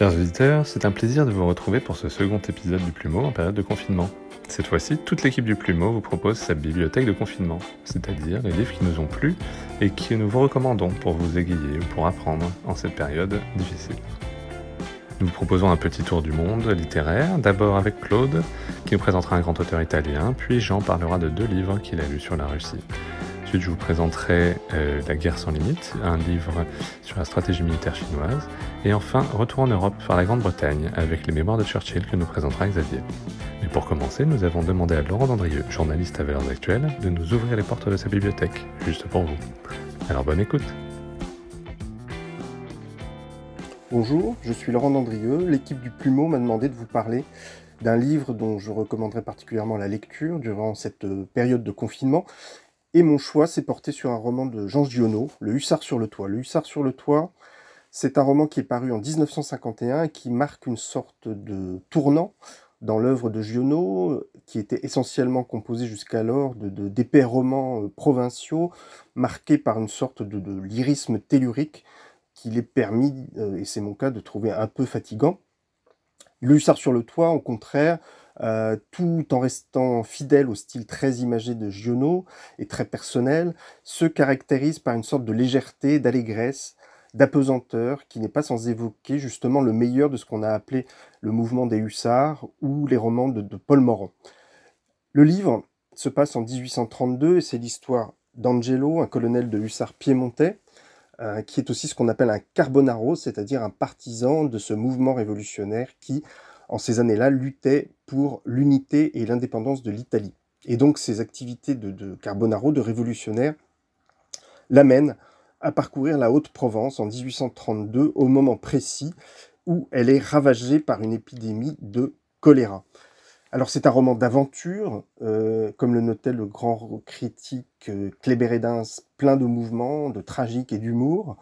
Chers visiteurs, c'est un plaisir de vous retrouver pour ce second épisode du Plumeau en période de confinement. Cette fois-ci, toute l'équipe du Plumeau vous propose sa bibliothèque de confinement, c'est-à-dire les livres qui nous ont plu et que nous vous recommandons pour vous égayer ou pour apprendre en cette période difficile. Nous vous proposons un petit tour du monde littéraire, d'abord avec Claude, qui nous présentera un grand auteur italien, puis Jean parlera de deux livres qu'il a lus sur la Russie. Ensuite, je vous présenterai euh, La guerre sans limite, un livre sur la stratégie militaire chinoise. Et enfin, Retour en Europe par la Grande-Bretagne, avec les mémoires de Churchill que nous présentera Xavier. Mais pour commencer, nous avons demandé à Laurent Dandrieux, journaliste à Valeurs Actuelles, de nous ouvrir les portes de sa bibliothèque, juste pour vous. Alors bonne écoute Bonjour, je suis Laurent Dandrieux. L'équipe du Plumeau m'a demandé de vous parler d'un livre dont je recommanderais particulièrement la lecture durant cette euh, période de confinement et mon choix s'est porté sur un roman de Jean Giono, Le Hussard sur le toit. Le Hussard sur le toit, c'est un roman qui est paru en 1951 et qui marque une sorte de tournant dans l'œuvre de Giono, qui était essentiellement composé jusqu'alors de, d'épais romans euh, provinciaux, marqués par une sorte de, lyrisme tellurique qui l'est permis, euh, et c'est mon cas, de trouver un peu fatigant. Le Hussard sur le toit, au contraire, euh, tout en restant fidèle au style très imagé de Giono et très personnel, se caractérise par une sorte de légèreté, d'allégresse, d'apesanteur qui n'est pas sans évoquer justement le meilleur de ce qu'on a appelé le mouvement des hussards ou les romans de, Paul Morand. Le livre se passe en 1832 et c'est l'histoire d'Angelo, un colonel de hussards piémontais, euh, qui est aussi ce qu'on appelle un carbonaro, c'est-à-dire un partisan de ce mouvement révolutionnaire qui, en ces années-là, luttait pour l'unité et l'indépendance de l'Italie. Et donc ces activités de, Carbonaro, de révolutionnaire, l'amènent à parcourir la Haute-Provence en 1832 au moment précis où elle est ravagée par une épidémie de choléra. Alors c'est un roman d'aventure, euh, comme le notait le grand critique euh, Kléber plein de mouvements, de tragique et d'humour.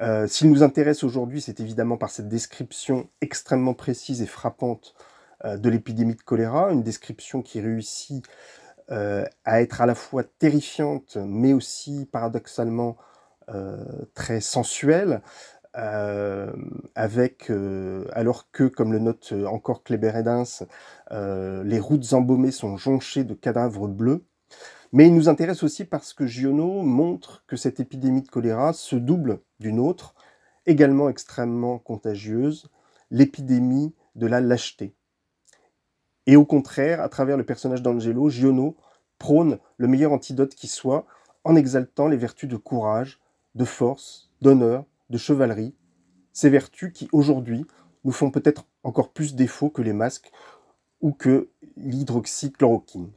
Euh, s'il nous intéresse aujourd'hui, c'est évidemment par cette description extrêmement précise et frappante euh, de l'épidémie de choléra, une description qui réussit euh, à être à la fois terrifiante, mais aussi paradoxalement très sensuelle, avec, alors que, comme le note encore Kléber Edens, les routes embaumées sont jonchées de cadavres bleus, mais il nous intéresse aussi parce que Giono montre que cette épidémie de choléra se double d'une autre, également extrêmement contagieuse, l'épidémie de la lâcheté. Et au contraire, à travers le personnage d'Angelo, Giono prône le meilleur antidote qui soit en exaltant les vertus de courage, de force, d'honneur, de chevalerie, ces vertus qui aujourd'hui nous font peut-être encore plus défaut que les masques ou que l'hydroxychloroquine.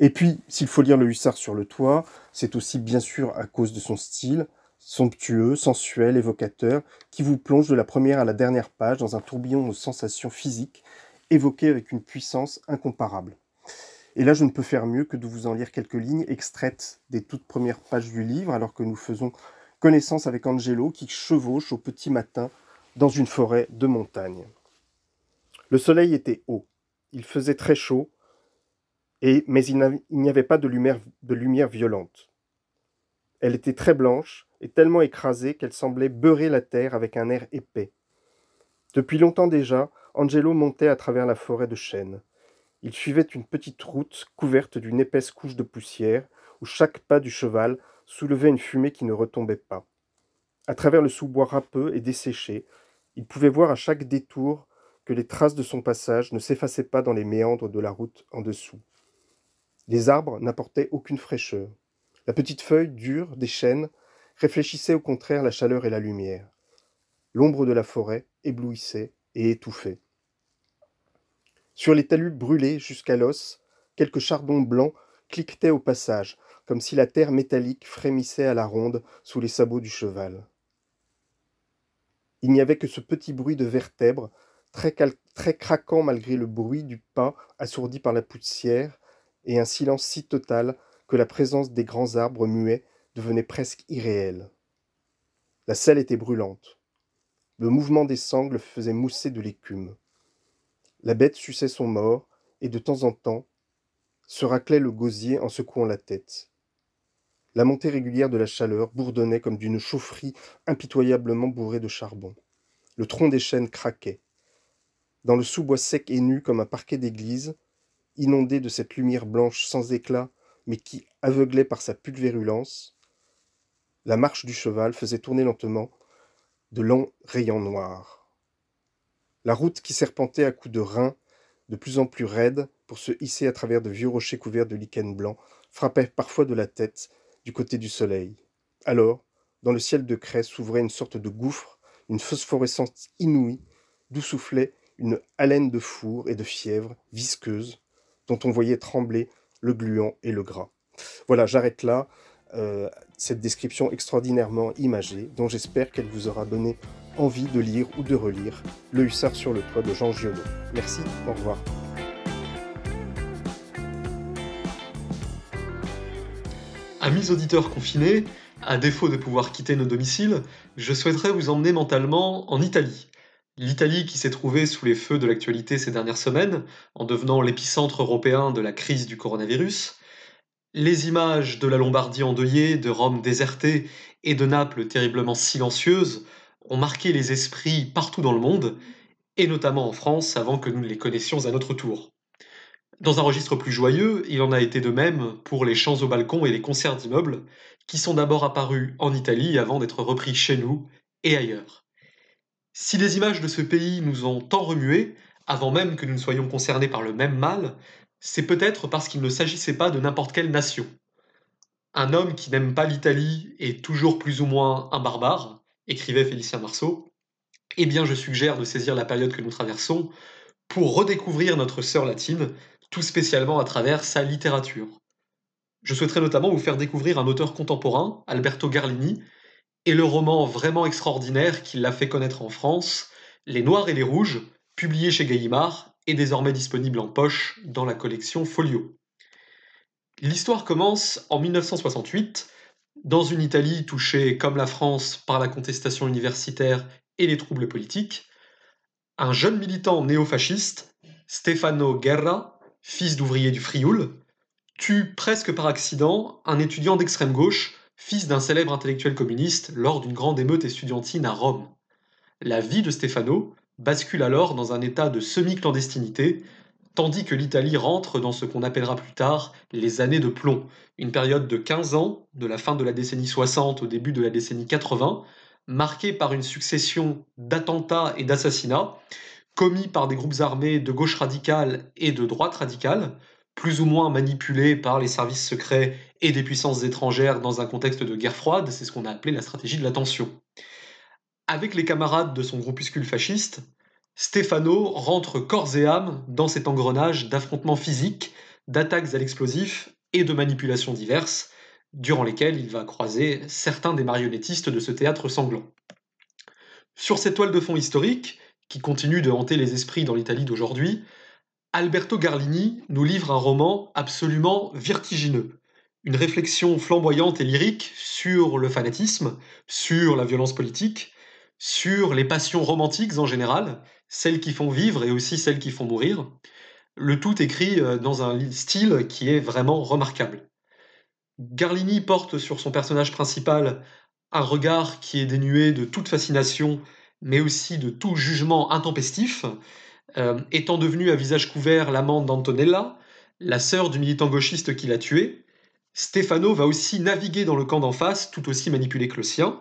Et puis, s'il faut lire le hussard sur le toit, c'est aussi bien sûr à cause de son style, somptueux, sensuel, évocateur, qui vous plonge de la première à la dernière page dans un tourbillon de sensations physiques évoquées avec une puissance incomparable. Et là, je ne peux faire mieux que de vous en lire quelques lignes extraites des toutes premières pages du livre, alors que nous faisons connaissance avec Angelo qui chevauche au petit matin dans une forêt de montagne. Le soleil était haut, il faisait très chaud, mais il n'y avait pas de lumière, de lumière violente. Elle était très blanche et tellement écrasée qu'elle semblait beurrer la terre avec un air épais. Depuis longtemps déjà, Angelo montait à travers la forêt de chênes. Il suivait une petite route couverte d'une épaisse couche de poussière, où chaque pas du cheval soulevait une fumée qui ne retombait pas. À travers le sous-bois râpeux et desséché, il pouvait voir à chaque détour que les traces de son passage ne s'effaçaient pas dans les méandres de la route en dessous. Les arbres n'apportaient aucune fraîcheur. La petite feuille dure des chênes réfléchissait au contraire la chaleur et la lumière. L'ombre de la forêt éblouissait et étouffait. Sur les talus brûlés jusqu'à l'os, quelques chardons blancs cliquetaient au passage, comme si la terre métallique frémissait à la ronde sous les sabots du cheval. Il n'y avait que ce petit bruit de vertèbres, très craquant malgré le bruit du pas assourdi par la poussière, et un silence si total que la présence des grands arbres muets devenait presque irréelle. La selle était brûlante. Le mouvement des sangles faisait mousser de l'écume. La bête suçait son mort et de temps en temps se raclait le gosier en secouant la tête. La montée régulière de la chaleur bourdonnait comme d'une chaufferie impitoyablement bourrée de charbon. Le tronc des chênes craquait. Dans le sous-bois sec et nu comme un parquet d'église, inondé de cette lumière blanche sans éclat, mais qui aveuglait par sa pulvérulence, la marche du cheval faisait tourner lentement de longs rayons noirs. La route qui serpentait à coups de reins, de plus en plus raide pour se hisser à travers de vieux rochers couverts de lichen blanc, frappait parfois de la tête du côté du soleil. Alors, dans le ciel de craie s'ouvrait une sorte de gouffre, une phosphorescence inouïe, d'où soufflait une haleine de four et de fièvre visqueuse, dont on voyait trembler le gluant et le gras. Voilà, j'arrête là. Euh, cette description extraordinairement imagée, dont j'espère qu'elle vous aura donné envie de lire ou de relire Le Hussard sur le toit de Jean Giono. Merci, au revoir. Amis auditeurs confinés, à défaut de pouvoir quitter nos domiciles, je souhaiterais vous emmener mentalement en Italie. L'Italie qui s'est trouvée sous les feux de l'actualité ces dernières semaines, en devenant l'épicentre européen de la crise du coronavirus. Les images de la Lombardie endeuillée, de Rome désertée et de Naples terriblement silencieuse ont marqué les esprits partout dans le monde, et notamment en France avant que nous les connaissions à notre tour. Dans un registre plus joyeux, il en a été de même pour les chants au balcon et les concerts d'immeubles, qui sont d'abord apparus en Italie avant d'être repris chez nous et ailleurs. Si les images de ce pays nous ont tant remués, avant même que nous ne soyons concernés par le même mal, c'est peut-être parce qu'il ne s'agissait pas de n'importe quelle nation. Un homme qui n'aime pas l'Italie est toujours plus ou moins un barbare, écrivait Félicien Marceau. Eh bien, je suggère de saisir la période que nous traversons pour redécouvrir notre sœur latine tout spécialement à travers sa littérature. Je souhaiterais notamment vous faire découvrir un auteur contemporain, Alberto Garlini, et le roman vraiment extraordinaire qui l'a fait connaître en France, Les Noirs et les Rouges, publié chez Gallimard et désormais disponible en poche dans la collection Folio. L'histoire commence en 1968, dans une Italie touchée comme la France par la contestation universitaire et les troubles politiques. Un jeune militant néofasciste, Stefano Guerra, fils d'ouvrier du Frioul, tue presque par accident un étudiant d'extrême gauche, fils d'un célèbre intellectuel communiste, lors d'une grande émeute estudiantine à Rome. La vie de Stefano bascule alors dans un état de semi-clandestinité, tandis que l'Italie rentre dans ce qu'on appellera plus tard les années de plomb, une période de 15 ans, de la fin de la décennie 60 au début de la décennie 80, marquée par une succession d'attentats et d'assassinats, commis par des groupes armés de gauche radicale et de droite radicale, plus ou moins manipulés par les services secrets et des puissances étrangères dans un contexte de guerre froide, c'est ce qu'on a appelé la stratégie de l'attention. Avec les camarades de son groupuscule fasciste, Stefano rentre corps et âme dans cet engrenage d'affrontements physiques, d'attaques à l'explosif et de manipulations diverses, durant lesquelles il va croiser certains des marionnettistes de ce théâtre sanglant. Sur cette toile de fond historique, qui continue de hanter les esprits dans l'Italie d'aujourd'hui, Alberto Garlini nous livre un roman absolument vertigineux. Une réflexion flamboyante et lyrique sur le fanatisme, sur la violence politique, sur les passions romantiques en général, celles qui font vivre et aussi celles qui font mourir. Le tout écrit euh, dans un style qui est vraiment remarquable. Garlini porte sur son personnage principal un regard qui est dénué de toute fascination mais aussi de tout jugement intempestif, euh, étant devenu à visage couvert l'amante d'Antonella, la sœur du militant gauchiste qui l'a tué, Stefano va aussi naviguer dans le camp d'en face, tout aussi manipulé que le sien.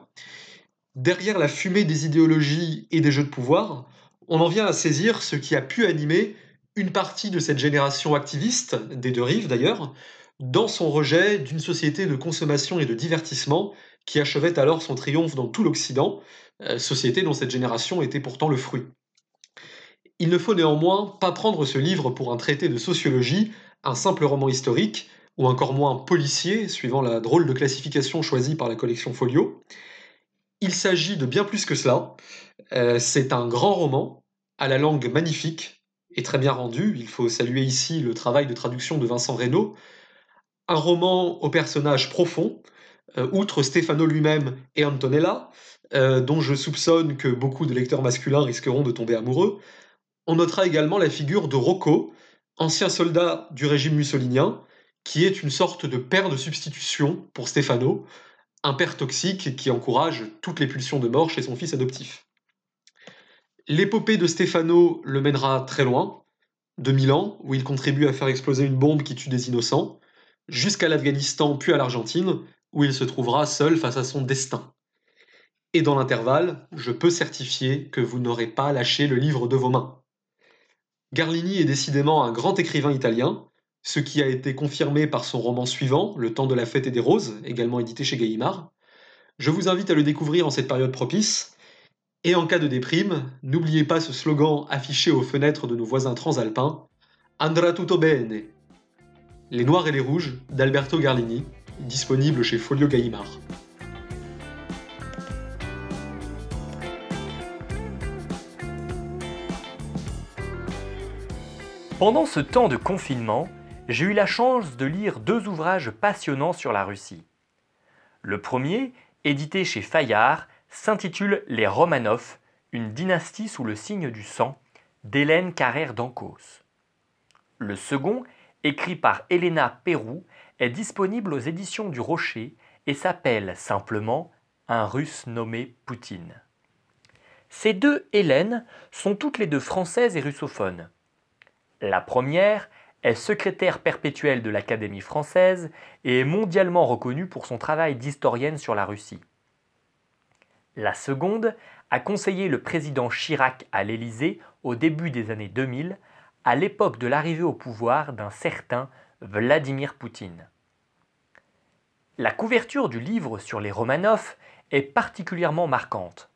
Derrière la fumée des idéologies et des jeux de pouvoir, on en vient à saisir ce qui a pu animer une partie de cette génération activiste, des deux rives d'ailleurs, dans son rejet d'une société de consommation et de divertissement qui achevait alors son triomphe dans tout l'Occident, euh, société dont cette génération était pourtant le fruit. Il ne faut néanmoins pas prendre ce livre pour un traité de sociologie, un simple roman historique, ou encore moins policier, suivant la drôle de classification choisie par la collection Folio. Il s'agit de bien plus que cela. Euh, c'est un grand roman, à la langue magnifique et très bien rendu. Il faut saluer ici le travail de traduction de Vincent Reynaud. Un roman au personnage profond, euh, outre Stefano lui-même et Antonella, euh, dont je soupçonne que beaucoup de lecteurs masculins risqueront de tomber amoureux, on notera également la figure de Rocco, ancien soldat du régime mussolinien, qui est une sorte de père de substitution pour Stefano, un père toxique qui encourage toutes les pulsions de mort chez son fils adoptif. L'épopée de Stefano le mènera très loin, de Milan, où il contribue à faire exploser une bombe qui tue des innocents, jusqu'à l'Afghanistan puis à l'Argentine, où il se trouvera seul face à son destin. Et dans l'intervalle, je peux certifier que vous n'aurez pas lâché le livre de vos mains. Garlini est décidément un grand écrivain italien, ce qui a été confirmé par son roman suivant, Le temps de la fête et des roses, également édité chez Gallimard. Je vous invite à le découvrir en cette période propice, et en cas de déprime, n'oubliez pas ce slogan affiché aux fenêtres de nos voisins transalpins Andrà tutto bene. Les Noirs et les Rouges d'Alberto Garlini, disponible chez Folio Gallimard. Pendant ce temps de confinement, j'ai eu la chance de lire deux ouvrages passionnants sur la Russie. Le premier, édité chez Fayard, s'intitule Les Romanov, une dynastie sous le signe du sang, d'Hélène Carrère d'Ancos. Le second, écrit par Elena Pérou, est disponible aux éditions du Rocher et s'appelle simplement Un Russe nommé Poutine. Ces deux Hélènes sont toutes les deux françaises et russophones. La première est secrétaire perpétuelle de l'Académie française et est mondialement reconnue pour son travail d'historienne sur la Russie. La seconde a conseillé le président Chirac à l'Élysée au début des années 2000, à l'époque de l'arrivée au pouvoir d'un certain Vladimir Poutine. La couverture du livre sur les Romanov est particulièrement marquante.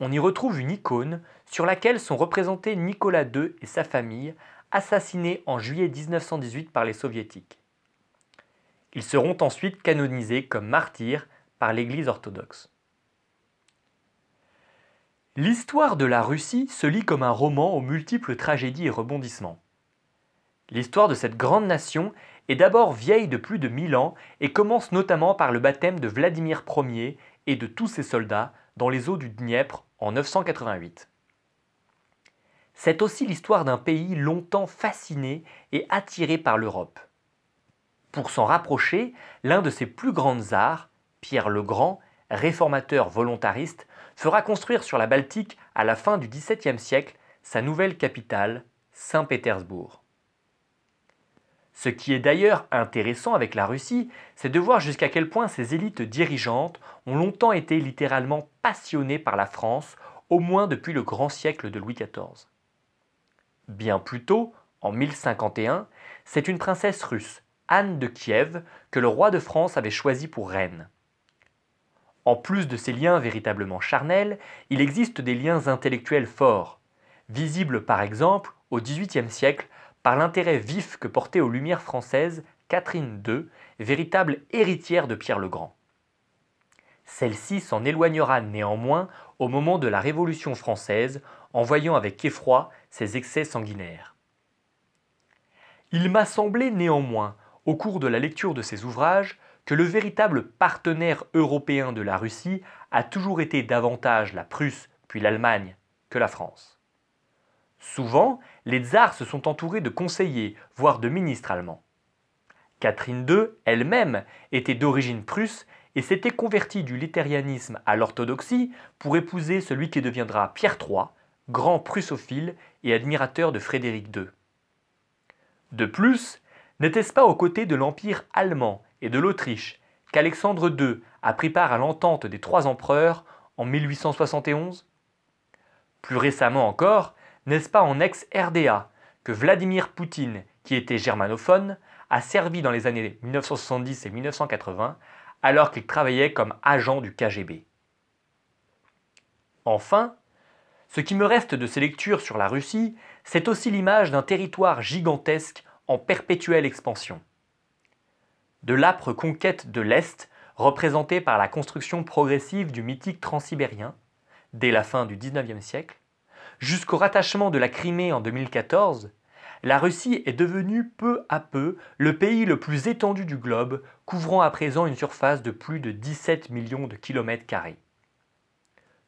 On y retrouve une icône sur laquelle sont représentés Nicolas II et sa famille, assassinés en juillet 1918 par les soviétiques. Ils seront ensuite canonisés comme martyrs par l'Église orthodoxe. L'histoire de la Russie se lit comme un roman aux multiples tragédies et rebondissements. L'histoire de cette grande nation est d'abord vieille de plus de mille ans et commence notamment par le baptême de Vladimir Ier et de tous ses soldats dans les eaux du Dniepr en 988. C'est aussi l'histoire d'un pays longtemps fasciné et attiré par l'Europe. Pour s'en rapprocher, l'un de ses plus grands arts, Pierre le Grand, réformateur volontariste, fera construire sur la Baltique, à la fin du XVIIe siècle, sa nouvelle capitale, Saint-Pétersbourg. Ce qui est d'ailleurs intéressant avec la Russie, c'est de voir jusqu'à quel point ces élites dirigeantes ont longtemps été littéralement passionnées par la France, au moins depuis le grand siècle de Louis XIV. Bien plus tôt, en 1051, c'est une princesse russe, Anne de Kiev, que le roi de France avait choisie pour reine. En plus de ces liens véritablement charnels, il existe des liens intellectuels forts, visibles par exemple au XVIIIe siècle par l'intérêt vif que portait aux Lumières françaises Catherine II, véritable héritière de Pierre le Grand. Celle-ci s'en éloignera néanmoins au moment de la Révolution française, en voyant avec effroi ses excès sanguinaires. Il m'a semblé néanmoins, au cours de la lecture de ces ouvrages, que le véritable partenaire européen de la Russie a toujours été davantage la Prusse puis l'Allemagne que la France. Souvent, les tsars se sont entourés de conseillers, voire de ministres allemands. Catherine II elle-même était d'origine prusse et s'était convertie du luthérianisme à l'orthodoxie pour épouser celui qui deviendra Pierre III, grand prussophile et admirateur de Frédéric II. De plus, n'était-ce pas aux côtés de l'Empire allemand et de l'Autriche qu'Alexandre II a pris part à l'entente des trois empereurs en 1871 Plus récemment encore, n'est-ce pas en ex-RDA que Vladimir Poutine, qui était germanophone, a servi dans les années 1970 et 1980 alors qu'il travaillait comme agent du KGB Enfin, ce qui me reste de ces lectures sur la Russie, c'est aussi l'image d'un territoire gigantesque en perpétuelle expansion. De l'âpre conquête de l'Est, représentée par la construction progressive du mythique transsibérien, dès la fin du XIXe siècle, jusqu'au rattachement de la Crimée en 2014, la Russie est devenue peu à peu le pays le plus étendu du globe, couvrant à présent une surface de plus de 17 millions de kilomètres carrés.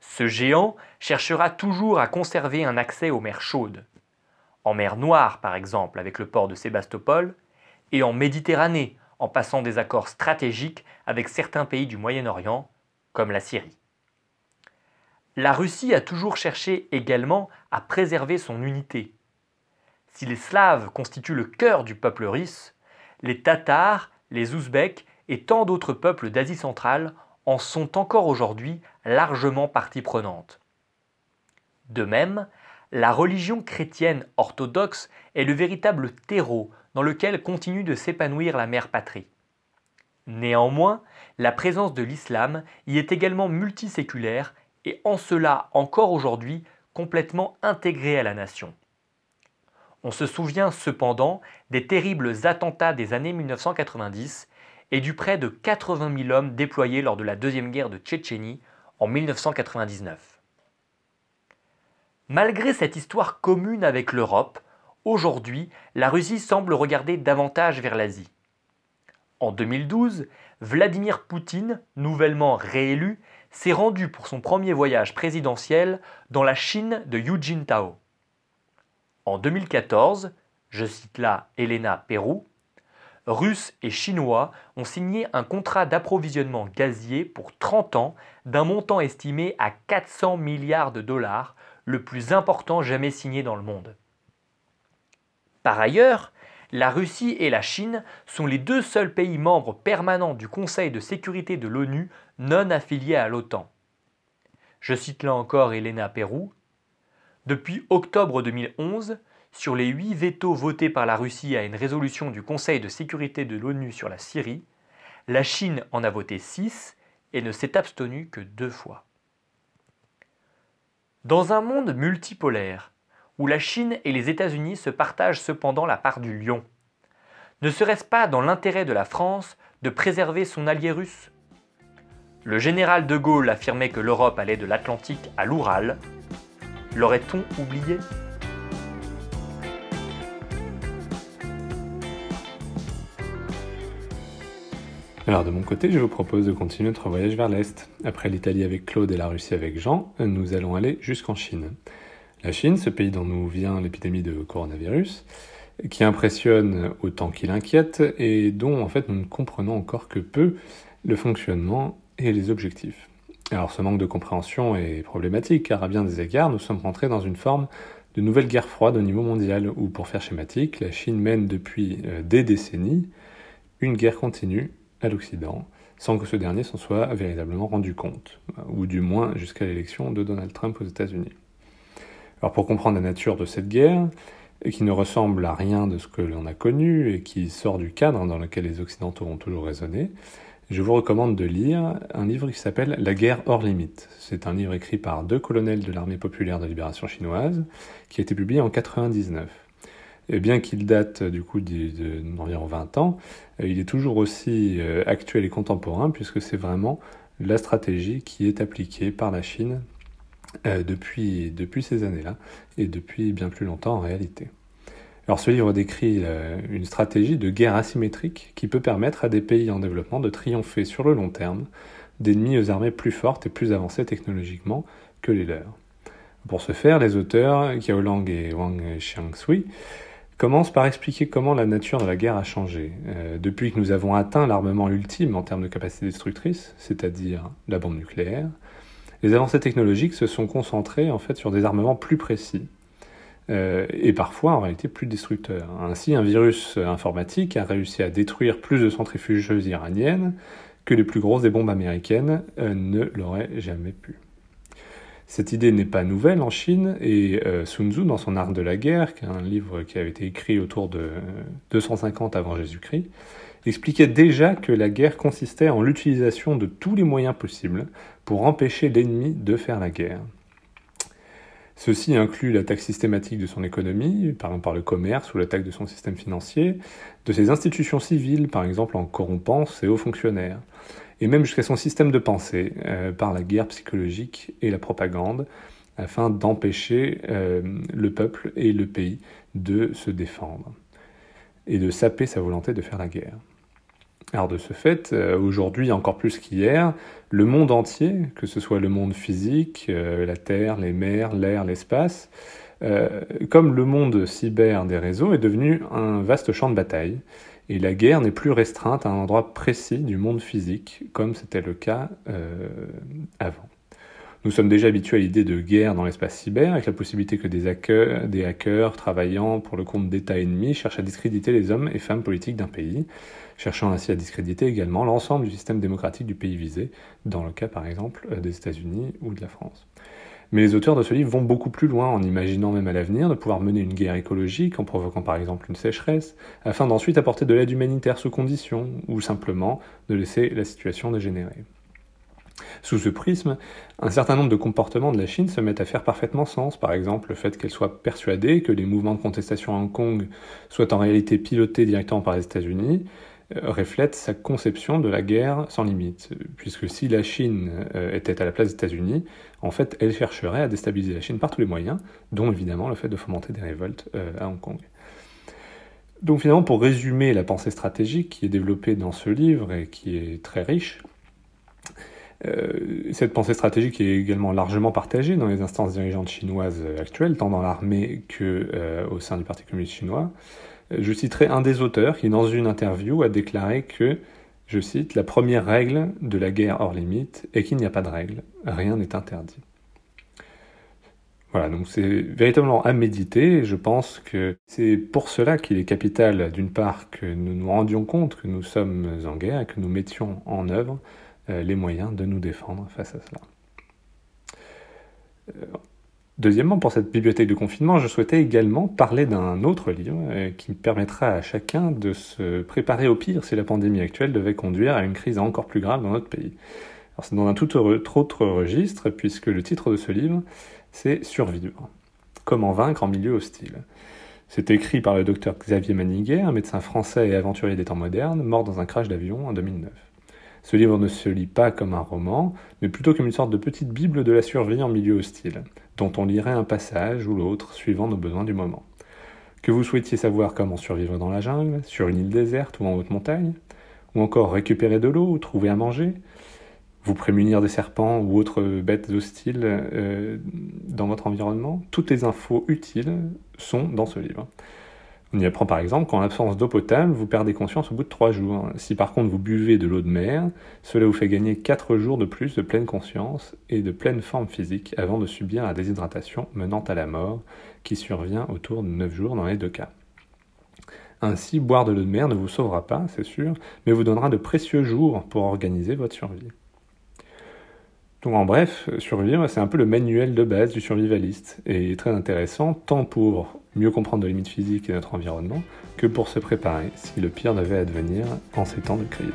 Ce géant cherchera toujours à conserver un accès aux mers chaudes. En mer Noire, par exemple, avec le port de Sébastopol, et en Méditerranée, en passant des accords stratégiques avec certains pays du Moyen-Orient, comme la Syrie. La Russie a toujours cherché également à préserver son unité. Si les Slaves constituent le cœur du peuple russe, les Tatars, les Ouzbeks et tant d'autres peuples d'Asie centrale en sont encore aujourd'hui largement partie prenante. De même, la religion chrétienne orthodoxe est le véritable terreau dans lequel continue de s'épanouir la mère patrie. Néanmoins, la présence de l'islam y est également multiséculaire et en cela encore aujourd'hui complètement intégrée à la nation. On se souvient cependant des terribles attentats des années 1990 et du près de 80 000 hommes déployés lors de la deuxième guerre de Tchétchénie en 1999. Malgré cette histoire commune avec l'Europe, aujourd'hui, la Russie semble regarder davantage vers l'Asie. En 2012, Vladimir Poutine, nouvellement réélu, s'est rendu pour son premier voyage présidentiel dans la Chine de Hu Jintao. En 2014, je cite là Elena Pérou, Russes et Chinois ont signé un contrat d'approvisionnement gazier pour 30 ans d'un montant estimé à 400 milliards de dollars, le plus important jamais signé dans le monde. Par ailleurs, la Russie et la Chine sont les deux seuls pays membres permanents du Conseil de sécurité de l'ONU non affiliés à l'OTAN. Je cite là encore Elena Pérou. Depuis octobre 2011, sur les huit vétos votés par la Russie à une résolution du Conseil de sécurité de l'ONU sur la Syrie, la Chine en a voté six et ne s'est abstenue que deux fois. Dans un monde multipolaire, où la Chine et les États-Unis se partagent cependant la part du lion, ne serait-ce pas dans l'intérêt de la France de préserver son allié russe? Le général de Gaulle affirmait que l'Europe allait de l'Atlantique à l'Oural. L'aurait-on oublié? Alors de mon côté, je vous propose de continuer notre voyage vers l'Est. Après l'Italie avec Claude et la Russie avec Jean, nous allons aller jusqu'en Chine. La Chine, ce pays dont nous vient l'épidémie de coronavirus, qui impressionne autant qu'il inquiète et dont en fait nous ne comprenons encore que peu le fonctionnement et les objectifs. Alors ce manque de compréhension est problématique car à bien des égards nous sommes rentrés dans une forme de nouvelle guerre froide au niveau mondial où pour faire schématique, la Chine mène depuis euh, des décennies une guerre continue à l'Occident, sans que ce dernier s'en soit véritablement rendu compte, ou du moins jusqu'à l'élection de Donald Trump aux États-Unis. Alors pour comprendre la nature de cette guerre, qui ne ressemble à rien de ce que l'on a connu et qui sort du cadre dans lequel les Occidentaux ont toujours raisonné, je vous recommande de lire un livre qui s'appelle La guerre hors limite. C'est un livre écrit par deux colonels de l'armée populaire de libération chinoise qui a été publié en 99. Et bien qu'il date du coup d'environ 20 ans, euh, il est toujours aussi euh, actuel et contemporain puisque c'est vraiment la stratégie qui est appliquée par la Chine euh, depuis ces années-là et depuis bien plus longtemps en réalité. Alors ce livre décrit une stratégie de guerre asymétrique qui peut permettre à des pays en développement de triompher sur le long terme d'ennemis aux armées plus fortes et plus avancées technologiquement que les leurs. Pour ce faire, les auteurs Kiao Lang et Wang Xiangsui commence par expliquer comment la nature de la guerre a changé. Euh, depuis que nous avons atteint l'armement ultime en termes de capacité destructrice, c'est-à-dire la bombe nucléaire, les avancées technologiques se sont concentrées en fait sur des armements plus précis euh, et parfois en réalité plus destructeurs. Ainsi, un virus informatique a réussi à détruire plus de centrifugeuses iraniennes que les plus grosses des bombes américaines euh, ne l'auraient jamais pu. Cette idée n'est pas nouvelle en Chine et euh, Sun Tzu, dans son Art de la guerre, qui est un livre qui avait été écrit autour de 250 avant Jésus-Christ, expliquait déjà que la guerre consistait en l'utilisation de tous les moyens possibles pour empêcher l'ennemi de faire la guerre. Ceci inclut l'attaque systématique de son économie, par exemple par le commerce ou l'attaque de son système financier, de ses institutions civiles, par exemple en corrompant ses hauts fonctionnaires, et même jusqu'à son système de pensée, euh, par la guerre psychologique et la propagande, afin d'empêcher euh, le peuple et le pays de se défendre, et de saper sa volonté de faire la guerre. Alors de ce fait, euh, aujourd'hui encore plus qu'hier, le monde entier, que ce soit le monde physique, la Terre, les mers, l'air, l'espace, comme le monde cyber des réseaux, est devenu un vaste champ de bataille et la guerre n'est plus restreinte à un endroit précis du monde physique, comme c'était le cas euh, avant. Nous sommes déjà habitués à l'idée de guerre dans l'espace cyber, avec la possibilité que des hackers, des hackers travaillant pour le compte d'États ennemis cherchent à discréditer les hommes et femmes politiques d'un pays, cherchant ainsi à discréditer également l'ensemble du système démocratique du pays visé, dans le cas par exemple des États-Unis ou de la France. Mais les auteurs de ce livre vont beaucoup plus loin en imaginant même à l'avenir de pouvoir mener une guerre écologique en provoquant par exemple une sécheresse, afin d'ensuite apporter de l'aide humanitaire sous condition, ou simplement de laisser la situation dégénérer. Sous ce prisme, un certain nombre de comportements de la Chine se mettent à faire parfaitement sens, par exemple le fait qu'elle soit persuadée que les mouvements de contestation à Hong Kong soient en réalité pilotés directement par les États-Unis, euh, reflète sa conception de la guerre sans limite, puisque si la Chine euh, était à la place des États-Unis, en fait, elle chercherait à déstabiliser la Chine par tous les moyens, dont évidemment le fait de fomenter des révoltes euh, à Hong Kong. Donc finalement, pour résumer la pensée stratégique qui est développée dans ce livre et qui est très riche, cette pensée stratégique est également largement partagée dans les instances dirigeantes chinoises actuelles, tant dans l'armée que au sein du Parti communiste chinois. Je citerai un des auteurs qui, dans une interview, a déclaré que, je cite, la première règle de la guerre hors limite est qu'il n'y a pas de règle, rien n'est interdit. Voilà, donc c'est véritablement à méditer, et je pense que c'est pour cela qu'il est capital, d'une part, que nous nous rendions compte que nous sommes en guerre et que nous mettions en œuvre euh, les moyens de nous défendre face à cela. Euh, Deuxièmement, pour cette bibliothèque de confinement, je souhaitais également parler d'un autre livre euh, qui permettra à chacun de se préparer au pire si la pandémie actuelle devait conduire à une crise encore plus grave dans notre pays. c'est dans un tout autre registre, puisque le titre de ce livre, c'est Survivre. Comment vaincre en milieu hostile. C'est écrit par le docteur Xavier Maniguet, un médecin français et aventurier des temps modernes, mort dans un crash d'avion en 2009. Ce livre ne se lit pas comme un roman, mais plutôt comme une sorte de petite bible de la survie en milieu hostile dont on lirait un passage ou l'autre suivant nos besoins du moment. Que vous souhaitiez savoir comment survivre dans la jungle, sur une île déserte ou en haute montagne, ou encore récupérer de l'eau ou trouver à manger, vous prémunir des serpents ou autres bêtes hostiles euh, dans votre environnement, toutes les infos utiles sont dans ce livre. On y apprend par exemple qu'en l'absence d'eau potable, vous perdez conscience au bout de 3 jours. Si par contre vous buvez de l'eau de mer, cela vous fait gagner 4 jours de plus de pleine conscience et de pleine forme physique avant de subir la déshydratation menant à la mort qui survient autour de 9 jours dans les deux cas. Ainsi, boire de l'eau de mer ne vous sauvera pas, c'est sûr, mais vous donnera de précieux jours pour organiser votre survie. Donc en bref, survivre, c'est un peu le manuel de base du survivaliste et très intéressant tant pour mieux comprendre nos limites physiques et notre environnement que pour se préparer si le pire devait advenir en ces temps de crise.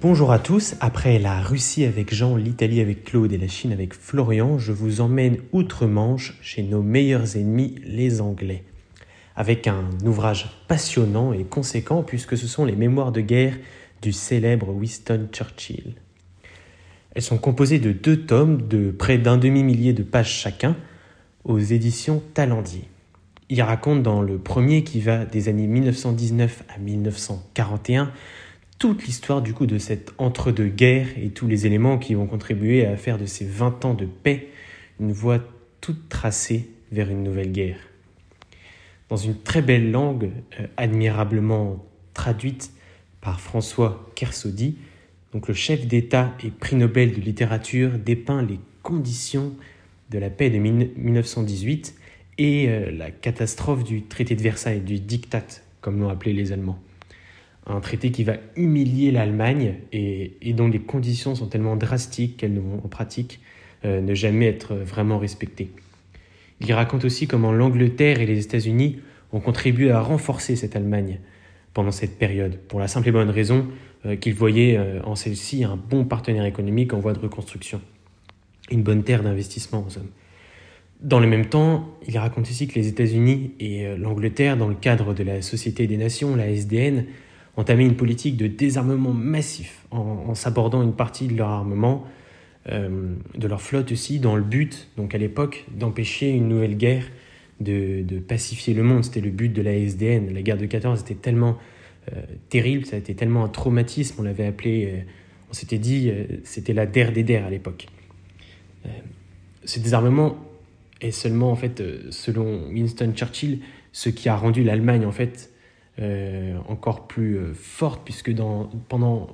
Bonjour à tous, après la Russie avec Jean, l'Italie avec Claude et la Chine avec Florian, je vous emmène outre-Manche chez nos meilleurs ennemis, les Anglais. Avec un ouvrage passionnant et conséquent puisque ce sont les mémoires de guerre du célèbre Winston Churchill. Elles sont composées de deux tomes de près d'un demi-millier de pages chacun aux éditions Talendier. Il raconte dans le premier qui va des années 1919 à 1941 toute l'histoire du coup de cette entre-deux-guerres et tous les éléments qui vont contribuer à faire de ces 20 ans de paix une voie toute tracée vers une nouvelle guerre. Dans une très belle langue, euh, admirablement traduite par François Kersaudy, donc le chef d'État et prix Nobel de littérature dépeint les conditions de la paix de 1918 et euh, la catastrophe du traité de Versailles, du diktat, comme l'ont appelé les Allemands. Un traité qui va humilier l'Allemagne et, dont les conditions sont tellement drastiques qu'elles ne vont en pratique euh, ne jamais être vraiment respectées. Il raconte aussi comment l'Angleterre et les États-Unis ont contribué à renforcer cette Allemagne pendant cette période, pour la simple et bonne raison qu'il voyait euh, en celle-ci un bon partenaire économique en voie de reconstruction, une bonne terre d'investissement en somme. Dans le même temps, il raconte ici que les États-Unis et euh, l'Angleterre, dans le cadre de la Société des Nations, la SDN, entamé une politique de désarmement massif en, s'abordant une partie de leur armement, de leur flotte aussi, dans le but, donc à l'époque, d'empêcher une nouvelle guerre, de, de, pacifier le monde. C'était le but de la SDN. La guerre de 14 était tellement euh, terrible, ça a été tellement un traumatisme, on l'avait appelé, euh, on s'était dit, euh, c'était la der des der à l'époque. ce désarmement est seulement, en fait, selon Winston Churchill, ce qui a rendu l'Allemagne, en fait, encore plus forte, puisque dans, pendant,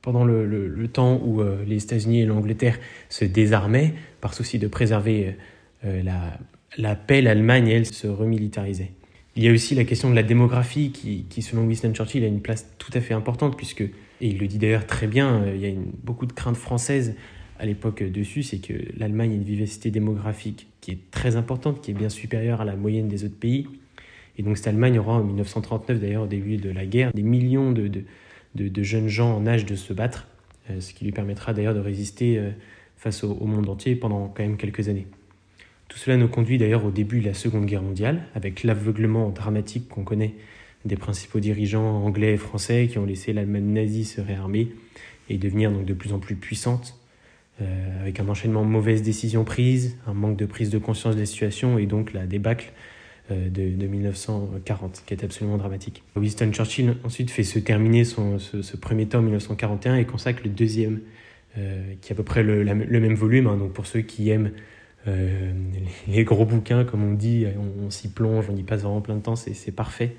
pendant le, temps où les États-Unis et l'Angleterre se désarmaient, par souci de préserver la, la paix, l'Allemagne, elle, se remilitarisait. Il y a aussi la question de la démographie qui, selon Winston Churchill, a une place tout à fait importante, puisque, et il le dit d'ailleurs très bien, il y a beaucoup de craintes françaises à l'époque dessus, c'est que l'Allemagne a une vivacité démographique qui est très importante, qui est bien supérieure à la moyenne des autres pays. Et donc cette Allemagne aura en 1939, d'ailleurs au début de la guerre, des millions de, de, jeunes gens en âge de se battre, euh, ce qui lui permettra d'ailleurs de résister euh, face au, monde entier pendant quand même quelques années. Tout cela nous conduit d'ailleurs au début de la Seconde Guerre mondiale, avec l'aveuglement dramatique qu'on connaît des principaux dirigeants anglais et français qui ont laissé l'Allemagne nazie se réarmer et devenir donc de plus en plus puissante euh, avec un enchaînement de mauvaises décisions prises, un manque de prise de conscience des situations et donc la débâcle euh, de, 1940, qui est absolument dramatique. Winston Churchill ensuite fait se terminer son, ce, premier tome en 1941 et consacre le deuxième, euh, qui est à peu près le, même volume. Hein. donc pour ceux qui aiment les, gros bouquins, comme on dit, on, s'y plonge, on y passe vraiment plein de temps, c'est parfait.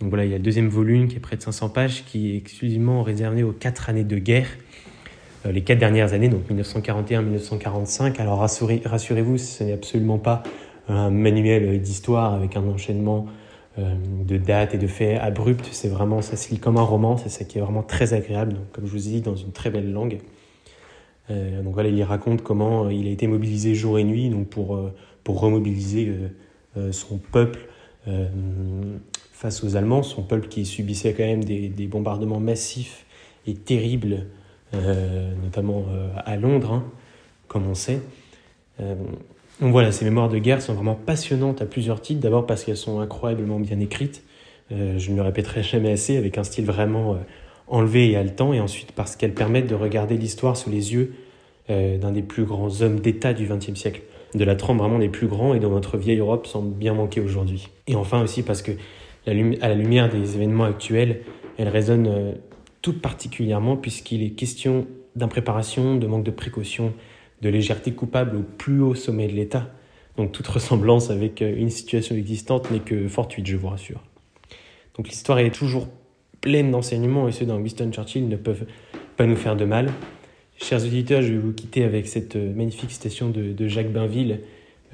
Donc voilà, il y a le deuxième volume qui est près de 500 pages, qui est exclusivement réservé aux quatre années de guerre euh, les quatre dernières années, donc 1941-1945. Alors rassurez-vous, ce n'est absolument pas un manuel d'histoire avec un enchaînement euh, de dates et de faits abrupts. C'est vraiment, ça se lit comme un roman, c'est ça qui est vraiment très agréable, donc, comme je vous ai dit, dans une très belle langue. Euh, donc voilà, il raconte comment il a été mobilisé jour et nuit donc pour, pour remobiliser son peuple face aux Allemands, son peuple qui subissait quand même des, bombardements massifs et terribles euh, notamment euh, à Londres, hein, comme on sait. Euh, donc voilà, ces mémoires de guerre sont vraiment passionnantes à plusieurs titres. D'abord parce qu'elles sont incroyablement bien écrites. je ne le répéterai jamais assez, avec un style vraiment enlevé et haletant. Et ensuite parce qu'elles permettent de regarder l'histoire sous les yeux d'un des plus grands hommes d'État du XXe siècle. De la trempe vraiment des plus grands et dont notre vieille Europe semble bien manquer aujourd'hui. Et enfin aussi parce que, à la lumière des événements actuels, elle résonne tout particulièrement puisqu'il est question d'impréparation, de manque de précaution, de légèreté coupable au plus haut sommet de l'État. Donc toute ressemblance avec euh, une situation existante n'est que fortuite, je vous rassure. Donc l'histoire est toujours pleine d'enseignements et ceux dans Winston Churchill ne peuvent pas nous faire de mal. Chers auditeurs, je vais vous quitter avec cette euh, magnifique citation de, Jacques Bainville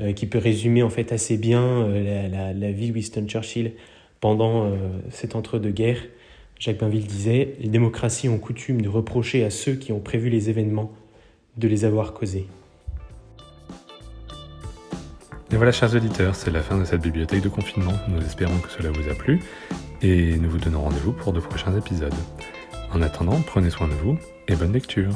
euh, qui peut résumer en fait assez bien la, la, vie de Winston Churchill pendant cet entre-deux-guerres. Jacques Bainville disait Les démocraties ont coutume de reprocher à ceux qui ont prévu les événements de les avoir causés. Et voilà, chers auditeurs, c'est la fin de cette bibliothèque de confinement. Nous espérons que cela vous a plu et nous vous donnons rendez-vous pour de prochains épisodes. En attendant, prenez soin de vous et bonne lecture.